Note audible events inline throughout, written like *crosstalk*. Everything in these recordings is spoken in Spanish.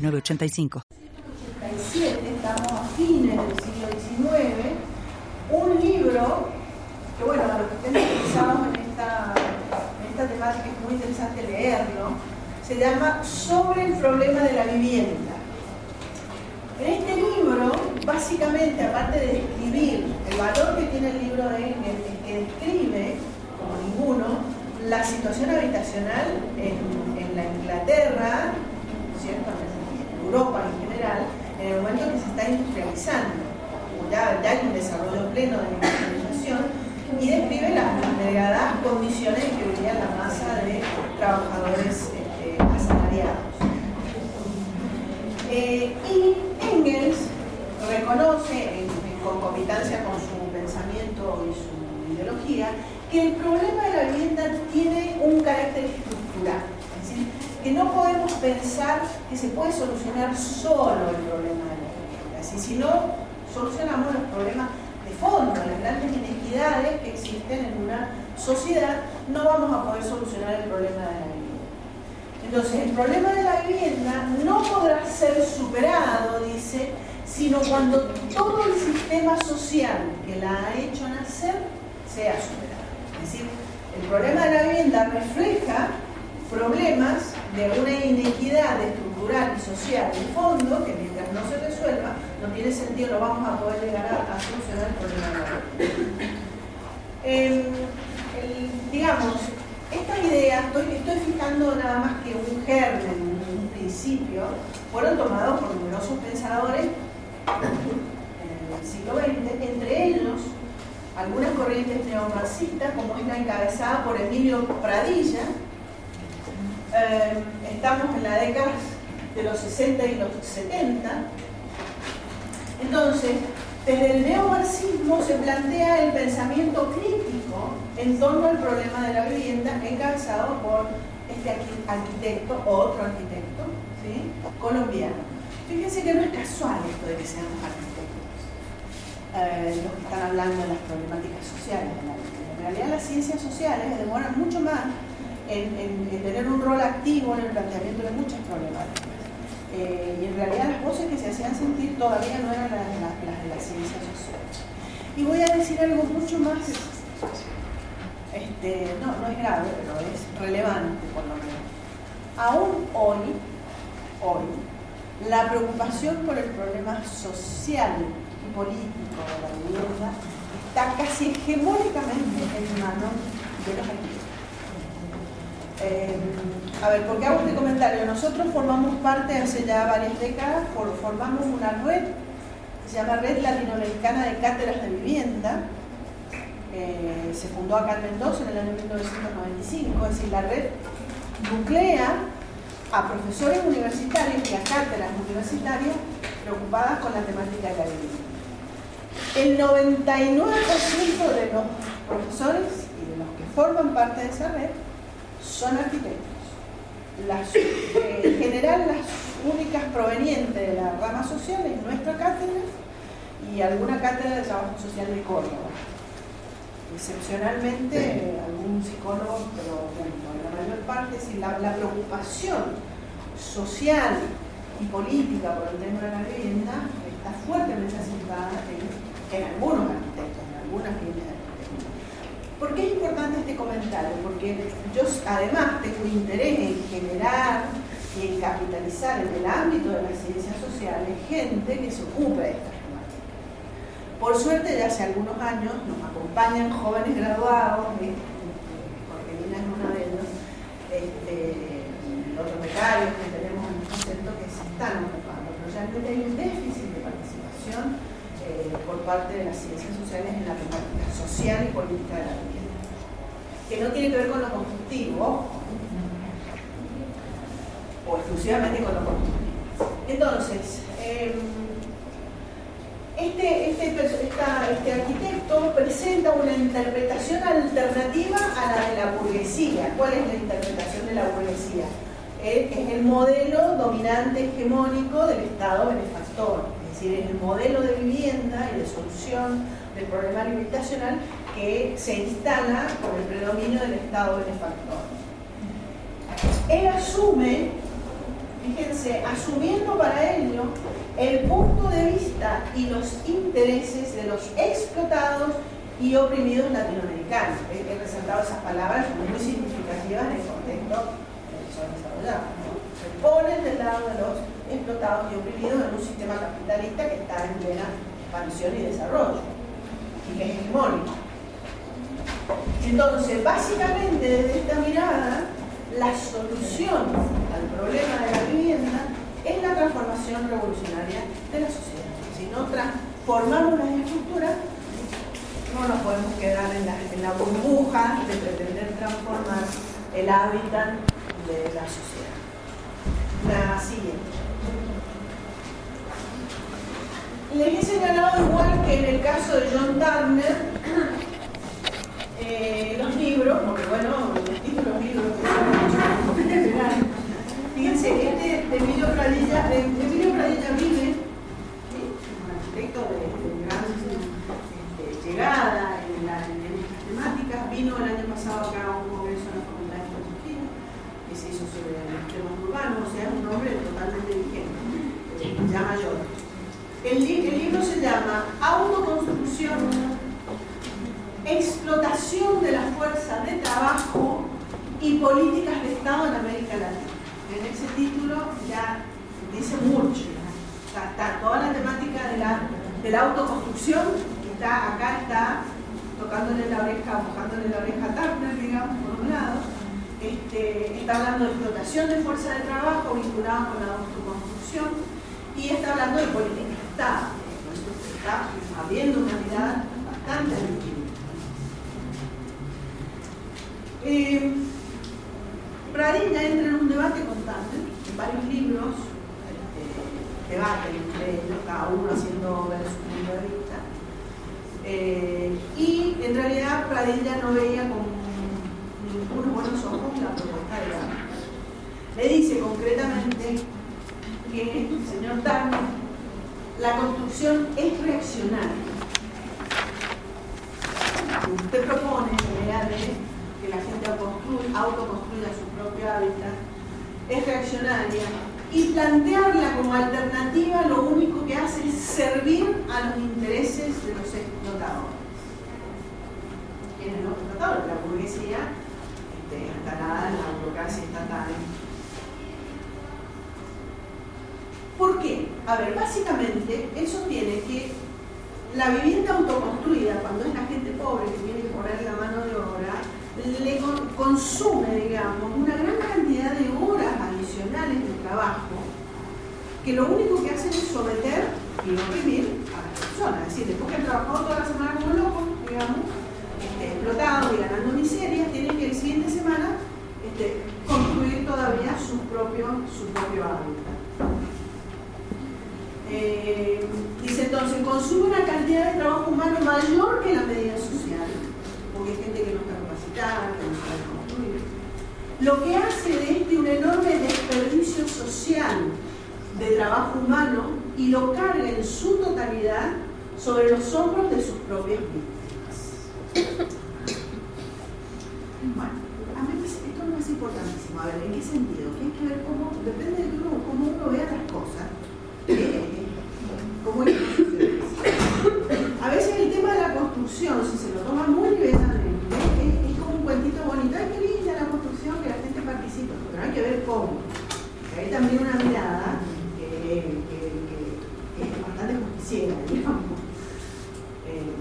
1985. estamos a fines del siglo XIX, un libro que, bueno, a los que estén interesados en esta, en esta temática es muy interesante leerlo, se llama Sobre el problema de la vivienda. En este libro, básicamente, aparte de describir el valor que tiene el libro de es que describe, como ninguno, la situación habitacional en, en la Inglaterra, ¿cierto? Europa en general, en el momento que se está industrializando, ya, hay un desarrollo pleno de la industrialización, y describe las, degradadas condiciones en que vivía la masa de trabajadores este, asalariados. Eh, y Engels reconoce, en, concomitancia con su pensamiento y su ideología, que el problema de la vivienda tiene un carácter estructural que no podemos pensar que se puede solucionar solo el problema de la vivienda. Si no solucionamos los problemas de fondo, las grandes inequidades que existen en una sociedad, no vamos a poder solucionar el problema de la vivienda. Entonces, el problema de la vivienda no podrá ser superado, dice, sino cuando todo el sistema social que la ha hecho nacer sea superado. Es decir, el problema de la vivienda refleja problemas de una inequidad estructural y social en fondo, que mientras no se resuelva, no tiene sentido, no vamos a poder llegar a, solucionar el problema eh, digamos, estas ideas, estoy, estoy fijando nada más que un germen, un principio, fueron tomados por numerosos pensadores en el siglo XX, entre ellos algunas corrientes neomarxistas, como es la encabezada por Emilio Pradilla, eh, estamos en la década de los 60 y los 70. Entonces, desde el neomarxismo se plantea el pensamiento crítico en torno al problema de la vivienda encabezado por este arquitecto, otro arquitecto, colombiano. Fíjense que no es casual esto de que seamos arquitectos, eh, los que están hablando de las problemáticas sociales. En realidad las ciencias sociales demoran mucho más en, tener un rol activo en el planteamiento de muchas problemáticas. Eh, y en realidad las voces que se hacían sentir todavía no eran las, de la ciencia social. Y voy a decir algo mucho más, este, no, no es grave, pero es relevante por lo menos. Aún hoy, hoy, la preocupación por el problema social y político de la vivienda está casi hegemónicamente en manos de los arquitectos. Eh, a ver, ¿por qué hago este comentario? Nosotros formamos parte hace ya varias décadas, formamos una red, se llama Red Latinoamericana de Cátedras de Vivienda, eh, se fundó acá en Mendoza en el año 1995, es decir, la red nuclea a profesores universitarios y a cátedras universitarias preocupadas con la temática de la vivienda. El 99% de los profesores y de los que forman parte de esa red son arquitectos. Eh, en general las únicas provenientes de la rama social es nuestra cátedra y alguna cátedra de trabajo social de Córdoba. Excepcionalmente eh, algún psicólogo, pero bueno, la mayor parte, es la, la preocupación social y política por el tema de la vivienda está fuertemente asentada en, en algunos arquitectos, en algunas líneas ¿Por qué es importante este comentario? Porque yo además tengo interés en generar y en capitalizar en el ámbito de las ciencias sociales gente que se ocupe de estas temáticas. Por suerte, ya hace algunos años nos acompañan jóvenes graduados, porque Jorgelina es uno de ellos, este, otros becarios que tenemos en el centro que se están ocupando, pero realmente hay un déficit de participación eh, por parte de las ciencias sociales en la temática social y política de la vivienda, que no tiene que ver con lo constructivo, o exclusivamente con lo constructivo. Entonces, em, este, este, este, arquitecto presenta una interpretación alternativa a la de la burguesía. ¿Cuál es la interpretación de la burguesía? Es el modelo dominante hegemónico del Estado benefactor, decir, es el modelo de vivienda y de solución del problema habitacional que se instala por el predominio del Estado benefactor. Él asume fíjense, asumiendo para ello el punto de vista y los intereses de los explotados y oprimidos latinoamericanos. He, resaltado esas palabras muy significativas en el contexto que son desarrollados. Se ponen del lado de los explotados y oprimidos en un sistema capitalista que está en plena expansión y desarrollo y que es hegemónico. Entonces, básicamente desde esta mirada, la solución al problema de la vivienda es la transformación revolucionaria de la sociedad. Si no transformamos las estructuras, no nos podemos quedar en la, burbuja de pretender transformar el hábitat de la sociedad. La siguiente. Les he señalado igual que en el caso de John Turner, eh, los libros, porque bueno, los títulos libros Fíjense, este de Emilio Pradilla, de, Emilio Pradilla vive, un arquitecto de, gran este, llegada en, la, en, estas temáticas, vino el año pasado acá a un congreso en la Facultad de Filosofía, que se hizo sobre los temas urbanos, o sea, es un hombre totalmente vigente, ya mayor. El, libro se llama Autoconstrucción, explotación de la fuerza de trabajo y políticas de Estado en América Latina en ese título ya dice mucho. Está, toda la temática de la, de la autoconstrucción, está, acá está tocándole la oreja, buscándole la oreja a Turner, digamos, por un lado. Este, está hablando de explotación de fuerza de trabajo vinculada con la autoconstrucción y está hablando de política Estado. está abriendo una mirada bastante distinta. Eh, Pradilla entra en un debate constante, en varios libros, este, debaten entre ellos, cada uno haciendo ver su punto de vista. Eh, y en realidad Pradilla no veía con ningunos buenos ojos la propuesta de la Le dice concretamente que, señor Turner, la construcción es reaccionaria. Usted propone la idea de que la gente autoconstruya su propio hábitat, es reaccionaria y plantearla como alternativa lo único que hace es servir a los intereses de los explotadores. ¿Quiénes los explotadores? La burguesía este, instalada en la burocracia estatal. ¿Por qué? A ver, básicamente él sostiene que la vivienda autoconstruida, cuando es la gente pobre que tiene que poner la mano de obra, le consume, digamos, una gran cantidad de horas adicionales de trabajo que lo único que hacen es someter y oprimir a las personas. Es decir, después que han trabajado toda la semana como locos, digamos, este, explotados y ganando miseria, tienen que el siguiente semana este, construir todavía su propio, su propio hábitat. Eh, dice entonces, consume una cantidad de trabajo humano mayor que la medida social, porque hay gente que no está lo que hace de este un enorme desperdicio social de trabajo humano y lo carga en su totalidad sobre los hombros de sus propias víctimas. Bueno, a mí esto no es importantísimo. A ver, ¿en qué sentido? Que hay que ver cómo, depende de cómo, cómo uno vea las cosas, eh, cómo A veces el tema de la construcción, si se lo toma muy bien cuentito bonito, ay, qué linda la construcción, que la gente participa, pero hay que ver cómo. También una mirada que, es bastante justiciera, digamos. Eh,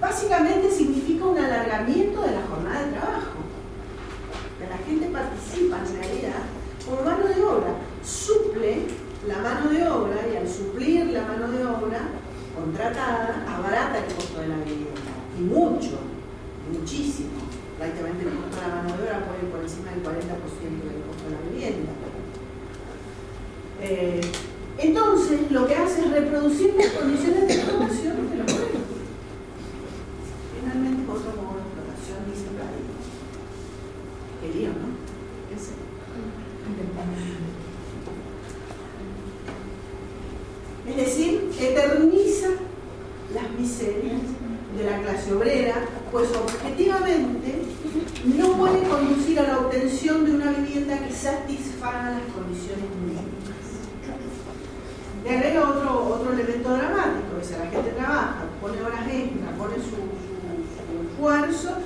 básicamente significa un alargamiento de la jornada de trabajo. Que la gente participa en realidad como mano de obra, suple la mano de obra y al suplir la mano de obra contratada, abarata el costo de la vivienda y mucho, muchísimo. Prácticamente el costo de la mano de obra puede ir por encima del 40% del costo de la vivienda. Eh, entonces, lo que hace es reproducir las condiciones de explotación de los pueblos. Finalmente, otro modo de explotación, dice Padre. Qué lío, ¿no? Ese. Es decir, eterniza las miserias de la clase obrera, pues objetivamente no puede conducir a la obtención de una vivienda que satisfaga las condiciones mínimas. Le agrega otro, otro elemento dramático, es la gente trabaja, pone horas extras, pone su, esfuerzo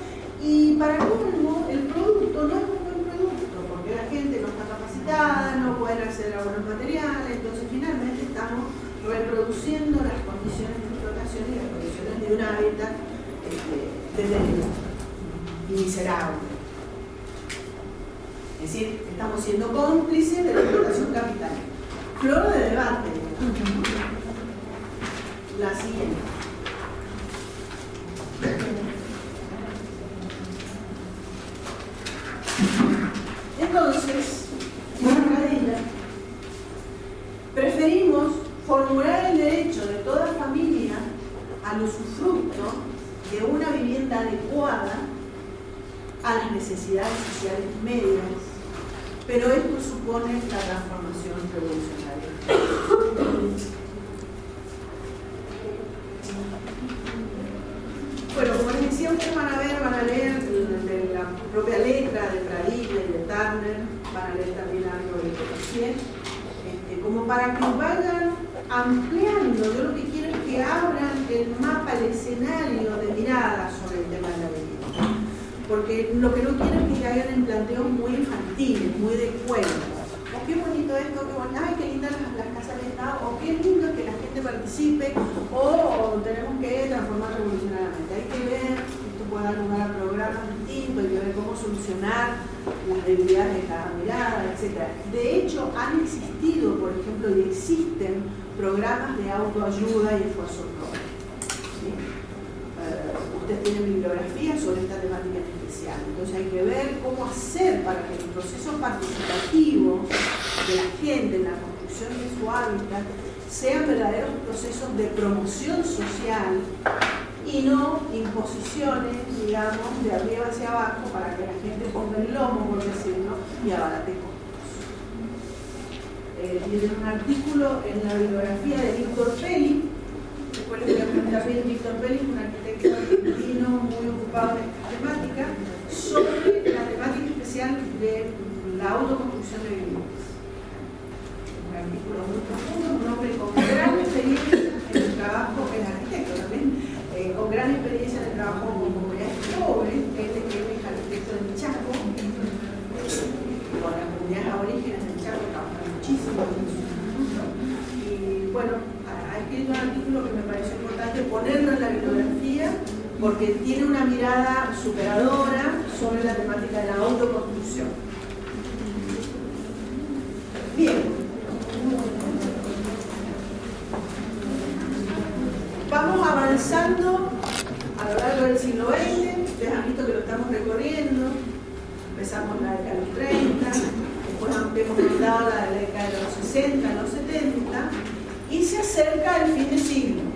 y para colmo el producto no es un buen producto, porque la gente no está capacitada, no puede acceder a buenos materiales, entonces finalmente estamos reproduciendo las condiciones de explotación y las condiciones de un hábitat este, y miserable. Es decir, estamos siendo cómplices de la explotación capital. Flor de debate. La siguiente. Entonces, preferimos formular el derecho de toda familia al usufructo de una vivienda adecuada a las necesidades sociales medias, pero esto supone la revolucionaria. Bueno, como les decía, ustedes van a ver, van a leer de la propia letra de Pradilla y de Turner, van a leer también algo de Cotossier, este, como para que vayan ampliando. Yo lo que quiero es que abran el mapa, el escenario de mirada sobre el tema de la vivienda porque lo que no quiero es que caigan en planteos muy infantiles, muy de. O oh, qué bonito esto, qué bonito, ay, qué lindas las, casas de Estado, o qué lindo que la gente participe, o, tenemos que transformar revolucionariamente. Hay que ver, esto puede dar lugar a programas distintos, hay que ver cómo solucionar las debilidades de cada mirada, etc. De hecho, han existido, por ejemplo, y existen programas de autoayuda y esfuerzo propio. Eh, usted tiene bibliografía sobre esta temática en especial. Entonces hay que ver cómo hacer para que el proceso participativo de la gente en la construcción de su hábitat sean verdaderos procesos de promoción social y no imposiciones, digamos, de arriba hacia abajo para que la gente ponga el lomo, por decirlo, y abarate Eh, tiene un artículo en la bibliografía de Víctor Peli, después les voy a preguntar bien Víctor Peli, un arquitecto argentino muy ocupado en esta temática, sobre la temática especial de la autoconstrucción de viviendas. Un artículo muy profundo, un hombre con gran experiencia en el trabajo, es arquitecto también, eh, con gran experiencia en el trabajo con comunidades pobres, él, es arquitecto de Chaco, con las comunidades aborígenes del Chaco trabaja muchísimo. Y bueno, ha escrito un artículo que me pareció importante ponerlo en la bibliografía tiene una mirada superadora sobre la temática de la autoconstrucción. Bien. Vamos avanzando a lo largo del siglo XX, ustedes han visto que lo estamos recorriendo, empezamos la década de los 30, después hemos dado la década de los 60, los 70, y se acerca el fin de siglo.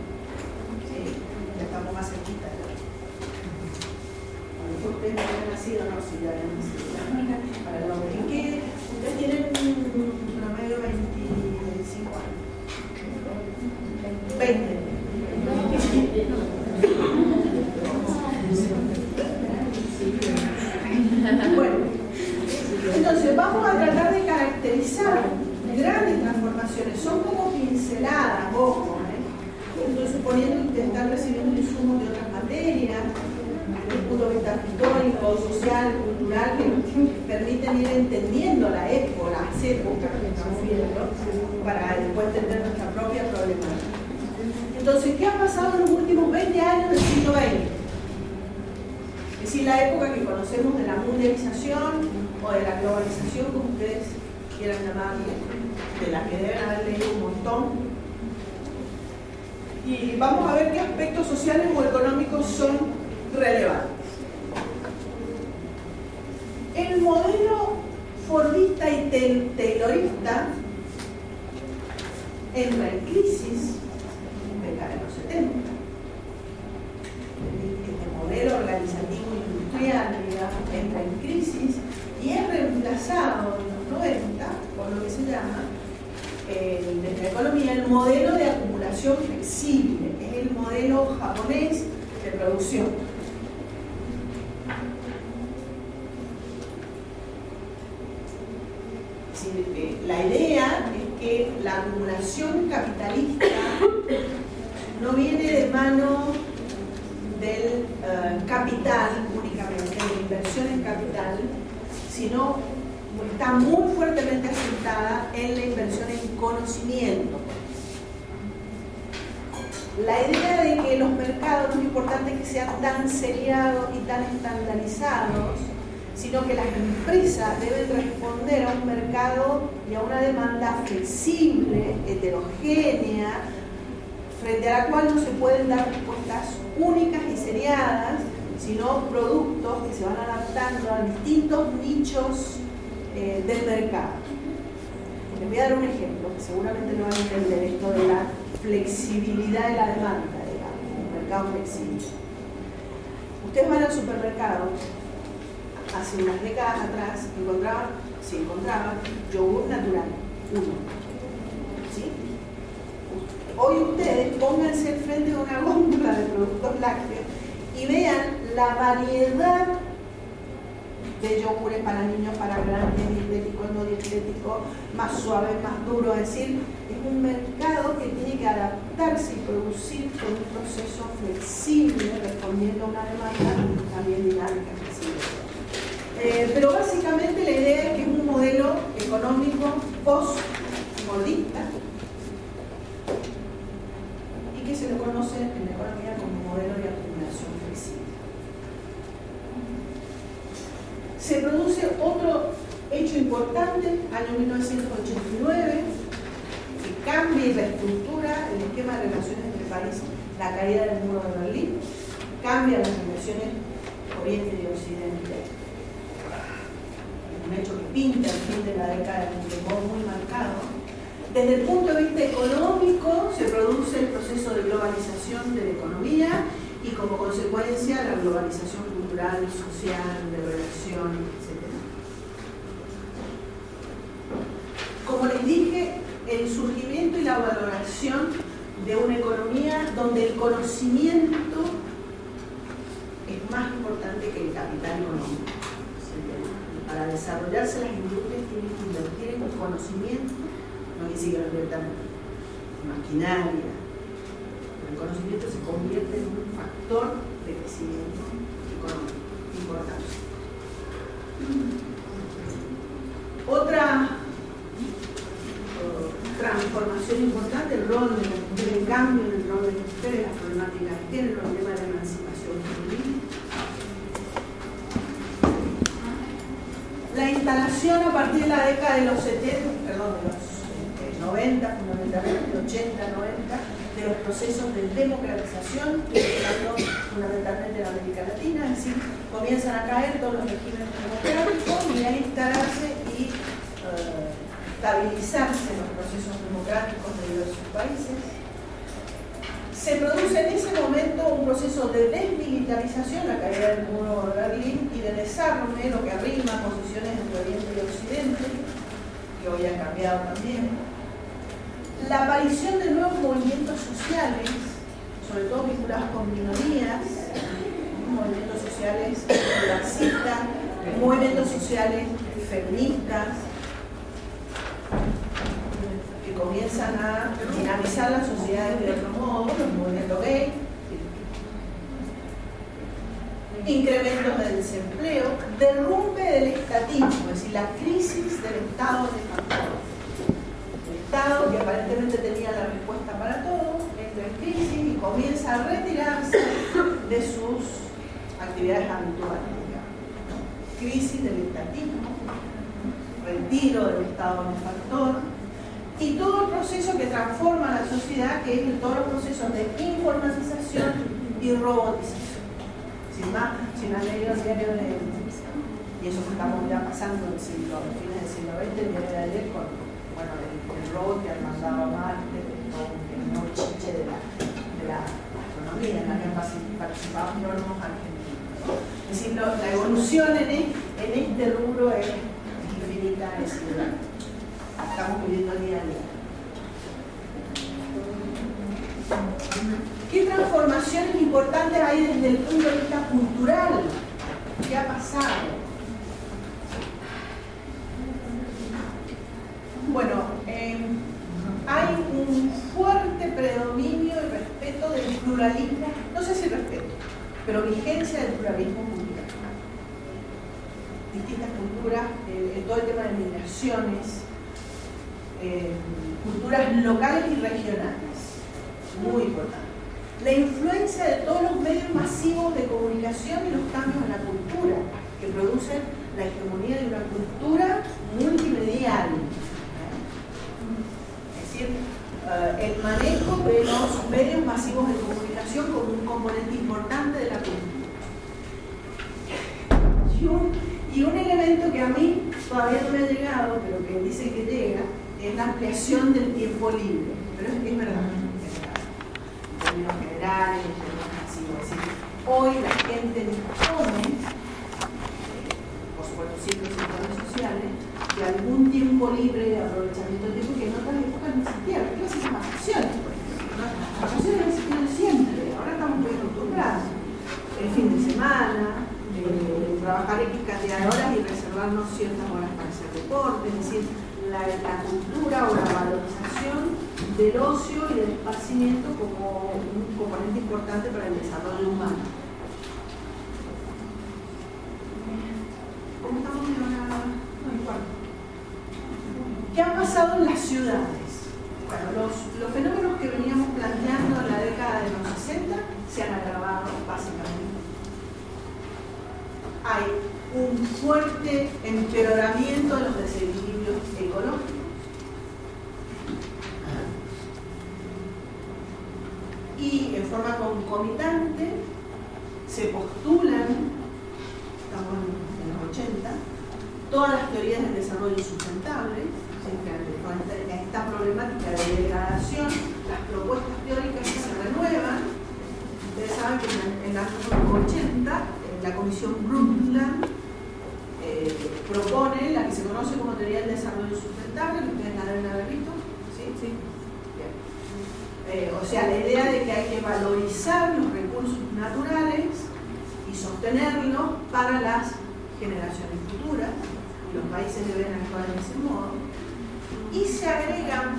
ustedes no habían nacido, no, si ya habían nacido. Para los que ustedes tienen un promedio de 25 años. 20. Bueno, entonces vamos a tratar de caracterizar grandes transformaciones. Son como pinceladas, ojo. ¿eh? Estoy suponiendo que están recibiendo insumos de otras materias desde el punto de vista histórico, social, cultural, que ir entendiendo la época, las épocas que estamos viendo, para después entender nuestra propia problemática. Entonces, ¿qué ha pasado en los últimos 20 años del siglo XX? Es decir, la época que conocemos de la mundialización o de la globalización, como ustedes quieran llamarle, de la que deben haber leído un montón. Y vamos a ver qué aspectos sociales o económicos son relevantes. El fordista y entra en crisis, de los 70. Este modelo organizativo industrial, entra en crisis y es reemplazado en los 90 por lo que se llama desde la economía el modelo de acumulación flexible, es el modelo japonés de producción. Eh, la idea es que la acumulación capitalista no viene de mano del eh, capital únicamente, de la inversión en capital, sino está muy fuertemente asentada en la inversión en conocimiento. La idea de que los mercados no es importante que sean tan seriados y tan estandarizados, sino que las empresas deben responder a un mercado y a una demanda flexible, heterogénea, frente a la cual no se pueden dar respuestas únicas y seriadas, sino productos que se van adaptando a distintos nichos eh, del mercado. Les voy a dar un ejemplo, que seguramente lo van a entender, esto de la flexibilidad de la demanda, Ustedes van al supermercado, hace unas décadas atrás, encontraban, si encontraban, yogur natural, uno. ¿Sí? Hoy ustedes pónganse frente a una góndola de productos lácteos y vean la variedad de yogures para niños, para grandes, dietéticos, no dietéticos, más suaves, más duros. Es decir, es un mercado que tiene que adaptarse y producir con un proceso flexible, respondiendo a una demanda también dinámica. Eh, pero básicamente la idea es que es un modelo económico post-modista y que se lo conoce en la economía como modelo de acumulación se produce otro hecho importante, año 1989, que cambia y reestructura el esquema de relaciones entre países, la caída del muro de Berlín, cambia las relaciones Oriente y Occidente. Un hecho que pinta el fin de la década de modo muy marcado. Desde el punto de vista económico se produce el proceso de globalización de la economía y como consecuencia la globalización cultural, social, de relación, etc. Como les dije, el surgimiento y la de una economía donde el conocimiento es más importante que el capital económico. Para desarrollarse las industrias tienen que invertir en conocimiento, no quiere que maquinaria. El conocimiento se convierte en un factor de crecimiento importante. Transformación importante, el rol del cambio en el rol de las mujeres, las problemáticas que tiene, el problema de la emancipación femenina. La instalación a partir de la década de los 70, perdón, de los 90, eh, fundamentalmente, 80, 90, de los procesos de democratización, fundamentalmente en América Latina, es decir, comienzan a caer todos los regímenes democráticos y a instalarse y eh, estabilizarse los procesos democráticos de diversos países. Se produce en ese momento un proceso de desmilitarización, la caída del muro de Berlín, y de desarme, lo que arrima posiciones entre Oriente y Occidente, que hoy han cambiado también la aparición de nuevos movimientos sociales, sobre todo vinculados con minorías, movimientos sociales racistas, movimientos sociales feministas, que comienzan a dinamizar las sociedades de otro modo, los movimientos gay, incrementos del desempleo, derrumbe del estatismo, es decir, la crisis del Estado de factor Estado, que aparentemente tenía la respuesta para todo, entra en crisis y comienza a retirarse de sus actividades habituales. Crisis del estatismo, retiro del Estado benefactor y todo el proceso que transforma la sociedad, que es todos los procesos de informatización y robotización. Sin más, sin más leído el de y eso que estamos ya pasando en siglo, fines del siglo XX, el diario de ayer con bueno, el, el robot que han mandado a Marte, el mochiche de la, de la astronomía en la que han participado astrónomos argentinos. Es decir, la evolución e, en, este rubro es infinita, es irreal. Estamos viviendo día a día. ¿Qué transformaciones importantes hay desde el punto de vista cultural? ¿Qué ha pasado? Bueno, eh, hay un fuerte predominio y respeto del pluralismo, no sé si respeto, pero vigencia del pluralismo cultural. Distintas culturas, eh, todo el tema de migraciones, eh, culturas locales y regionales, muy importante. La influencia de todos los medios masivos de comunicación y los cambios en la cultura, que producen la hegemonía de una cultura multimedial eh, el manejo de los medios masivos de comunicación como un componente importante de la cultura. Y un, elemento que a mí todavía no me ha llegado, pero que dice que llega, es la ampliación del tiempo libre. Pero es, es verdad, En términos generales, en términos masivos. Es decir, hoy la gente dispone, eh, por supuesto siempre en redes sociales, de algún tiempo libre de aprovechamiento de tiempo que en otras épocas no existía. ¿Qué hacen las vacaciones? Las vacaciones existido siempre, ahora estamos muy acostumbrados. El fin de semana, eh, trabajar X cantidad de horas y reservarnos ciertas horas para hacer deporte, es decir, la, cultura o la valorización del ocio y del esparcimiento como un componente importante para el desarrollo humano. ¿Cómo estamos en. ¿Qué ha pasado en las ciudades? Bueno, los, fenómenos que veníamos planteando en la década de los 60 se han agravado básicamente. Hay un fuerte empeoramiento de los desequilibrios ecológicos. Y en forma concomitante se postulan, estamos en los 80, todas las teorías del desarrollo sustentable, esta problemática de degradación, las propuestas teóricas que se renuevan. Ustedes saben que en, el año 80 la Comisión Brundtland eh, propone la que se conoce como teoría del desarrollo sustentable, que ustedes la deben haber visto. ¿Sí? Sí. Eh, o sea, la idea de que hay que valorizar los recursos naturales y sostenerlos para las generaciones futuras, y los países deben actuar de ese modo y se agregan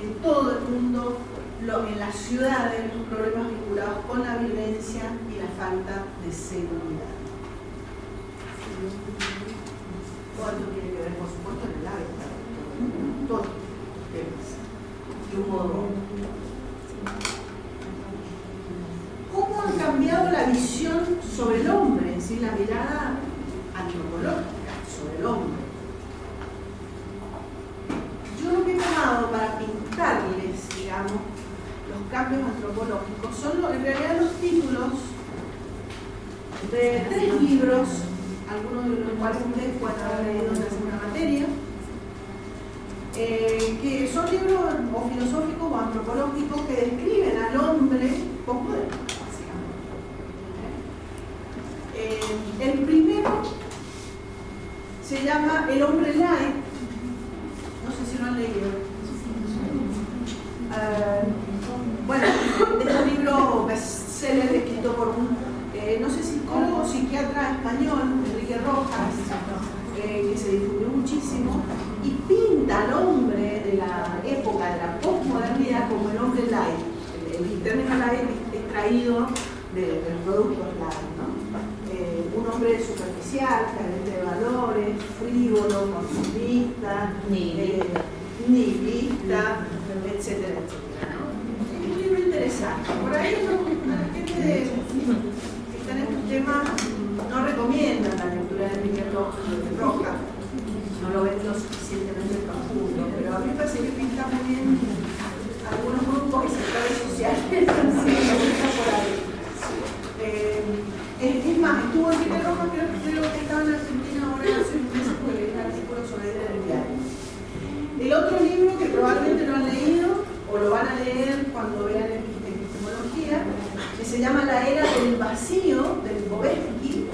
en todo el mundo, en las ciudades, los problemas vinculados con la violencia falta de seguridad. Todo esto tiene que ver, por supuesto, en el hábitat, todos los temas, de un modo ¿Cómo han cambiado la visión sobre el hombre, es decir, la mirada antropológica sobre el hombre? para pintarles, digamos, los cambios antropológicos son en realidad los títulos de tres libros, algunos de los cuales ustedes pueden haber leído en la segunda materia, eh, que son libros o filosóficos o antropológicos que describen al hombre postmoderno, básicamente. Eh, el primero se llama El hombre light, no sé si lo han leído. Eh, bueno, de este libro bestseller escrito por un, eh, no sé, psicólogo o psiquiatra español, Enrique Rojas, eh, que se difundió muchísimo, y pinta al hombre de la época de la postmodernidad como el hombre light. El, término light es extraído de, de los productos light, ¿no? un hombre superficial, carente de valores, frívolo, consumista, nihilista, etcétera, etcétera. Es un libro interesante. Por ahí la gente que está en estos temas no recomiendan la lectura de Miguel Roja, no lo ven lo suficientemente pero a mí me parece que pinta muy bien algunos grupos y sectores sociales *laughs* por. Eh, es, más, estuvo en Miguel Roja, creo, creo que estaba en Argentina ahora hace un mes porque leí un artículo sobre él en el diario. El otro libro que probablemente lo han leído o lo van a leer cuando vean epistemología que se llama La Era del Vacío, del Bobesky,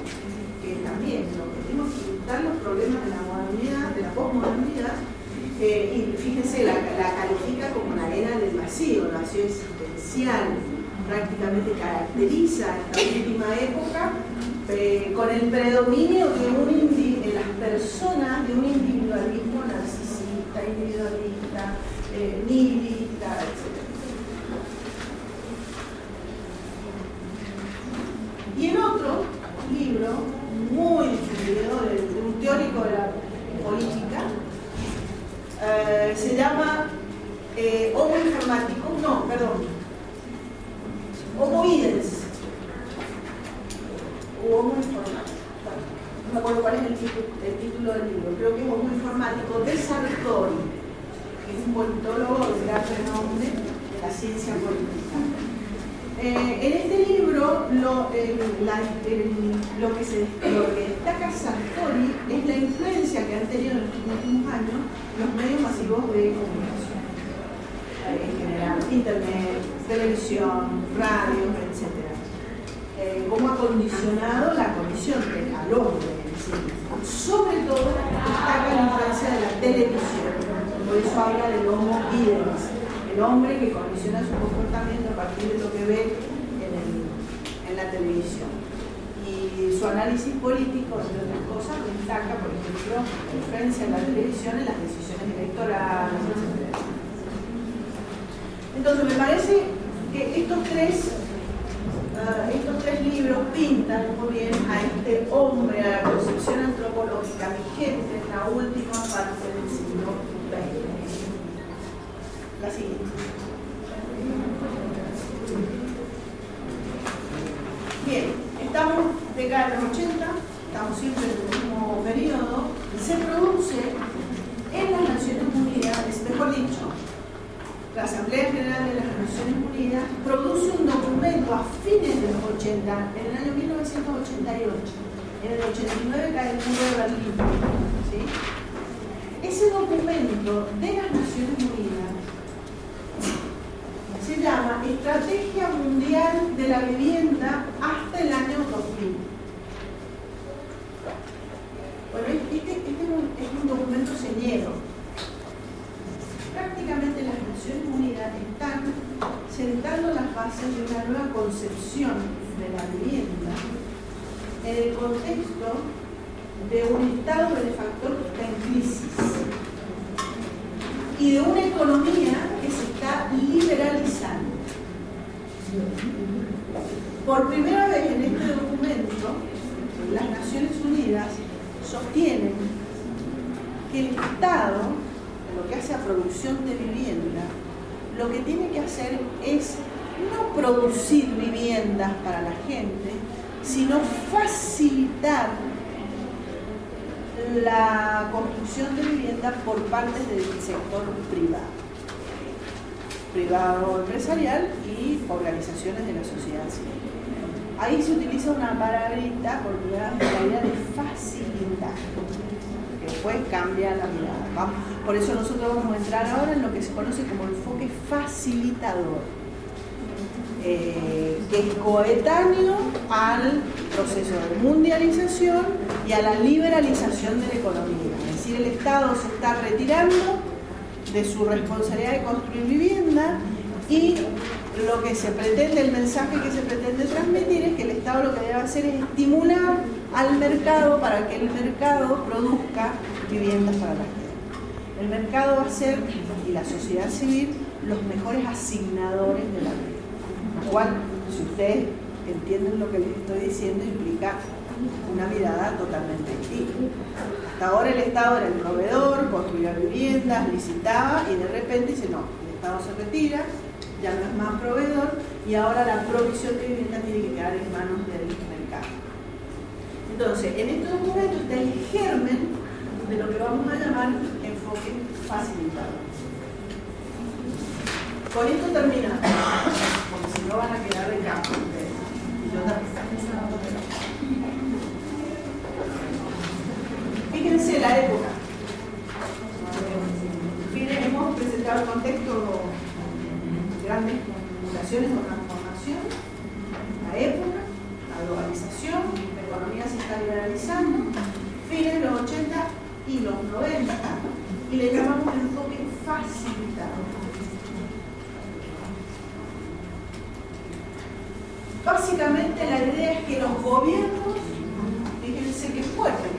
que también lo que tenemos que los problemas de la modernidad, de la posmodernidad, eh, y fíjense, la, califica como la era del vacío, el vacío existencial, prácticamente caracteriza esta última época eh, con el predominio de un en las personas de un individualismo narcisista, individualista, eh, nihilista, etc. Y en otro libro, muy difundido, de, un teórico de la política, eh, se llama eh, Homo Informático, no, perdón, Homoides, o Homo Informático. No me acuerdo cuál es el título, del libro, creo que es Homo Informático de Sartori, que es un politólogo de gran renombre de la ciencia política. Eh, en este libro lo, lo, que se, destaca Sartori es la influencia que han tenido en los últimos años los medios masivos de comunicación. Eh, en general, internet, televisión, radio, etc. Eh, cómo ha condicionado la condición del hombre en sí. Sobre todo destaca la influencia de la televisión. Por eso habla del homo ideas el hombre que condiciona su comportamiento a partir de lo que ve en, la televisión. Y su análisis político, entre otras cosas, destaca, por ejemplo, la influencia en la televisión en las decisiones etc. Entonces, me parece que estos tres, ah, estos tres libros pintan muy bien a este hombre, a la concepción antropológica vigente en la última parte del siglo XX. La siguiente. Bien, estamos de cara a los 80, estamos siempre en el mismo periodo, se produce en las Naciones Unidas, mejor dicho, la Asamblea General de las Naciones Unidas produce un documento a fines de los 80, en el año 1988. En el 89 cae el muro de Berlín. Ese documento de las Naciones Unidas se llama Estrategia Mundial de la Vivienda hasta el año 2000. Bueno, este, este es, un, documento señero. Prácticamente las Naciones Unidas están sentando las bases de una nueva concepción de la vivienda en el contexto de un Estado benefactor que está en crisis y de una economía que se está liberalizando. Por primera vez en este documento, las Naciones Unidas sostienen que el Estado, lo que hace a producción de vivienda, lo que tiene que hacer es no producir viviendas para la gente, sino facilitar la construcción de vivienda por parte del sector privado, privado empresarial y organizaciones de la sociedad civil. Ahí se utiliza una palabrita la de facilitar, que después cambia la mirada. Por eso nosotros vamos a entrar ahora en lo que se conoce como enfoque facilitador eh, que es coetáneo al proceso de mundialización y a la liberalización de la economía. Es decir, el Estado se está retirando de su responsabilidad de construir vivienda y lo que se pretende, el mensaje que se pretende transmitir es que el Estado lo que debe hacer es estimular al mercado para que el mercado produzca viviendas para la gente. El mercado va a ser, y la sociedad civil, los mejores asignadores de la vida cual, si ustedes entienden lo que les estoy diciendo, implica una mirada totalmente distinta. Hasta ahora el Estado era el proveedor, construía viviendas, licitaba y de repente dice, no, el Estado se retira, ya no es más proveedor y ahora la provisión de vivienda tiene que quedar en manos del mercado. Entonces, en este documento está el germen de lo que vamos a llamar enfoque facilitador. Con esto terminamos no van a quedar de campo Fíjense la época. Hemos presentado el contexto de grandes comunicaciones o transformación. la época, la globalización, la economía se está liberalizando, fines los 80 y los 90, y le llamamos enfoque facilitado. Básicamente la idea es que los gobiernos, fíjense qué fuerte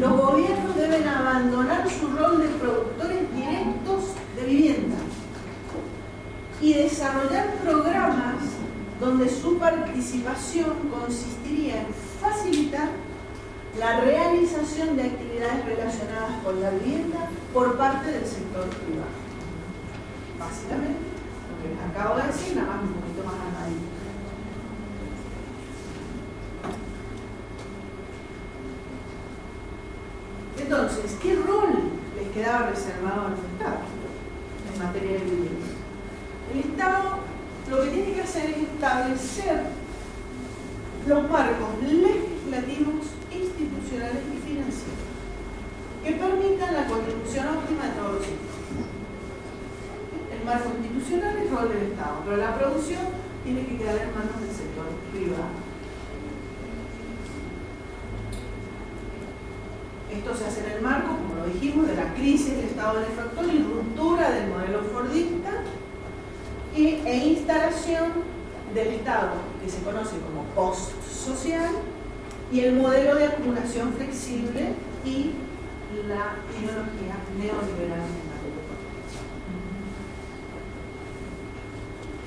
los gobiernos deben abandonar su rol de productores directos de vivienda y desarrollar programas donde su participación consistiría en facilitar la realización de actividades relacionadas con la vivienda por parte del sector privado. Básicamente, lo que les acabo de decir, nada más un poquito más armadito. Entonces, ¿qué rol les quedaba reservado al Estado en materia de vivienda? El Estado lo que tiene que hacer es establecer los marcos legislativos, institucionales y financieros que permitan la contribución óptima de todos los sectores. El marco institucional es rol del Estado, pero la producción tiene que quedar en manos del sector privado. Esto se hace en el marco, dijimos, de la crisis del Estado benefactor y ruptura del modelo fordista y, e instalación del Estado, que se conoce como post-social, y el modelo de acumulación flexible y la ideología neoliberal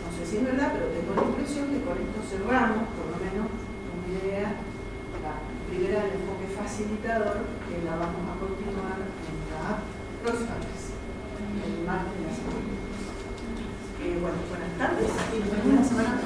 No sé si es verdad, pero tengo la impresión que con esto cerramos, por lo menos, una idea, la primera del enfoque facilitador, que la vamos a a los padres, el martes de la semana. Eh, bueno, buenas tardes y buenas semanas.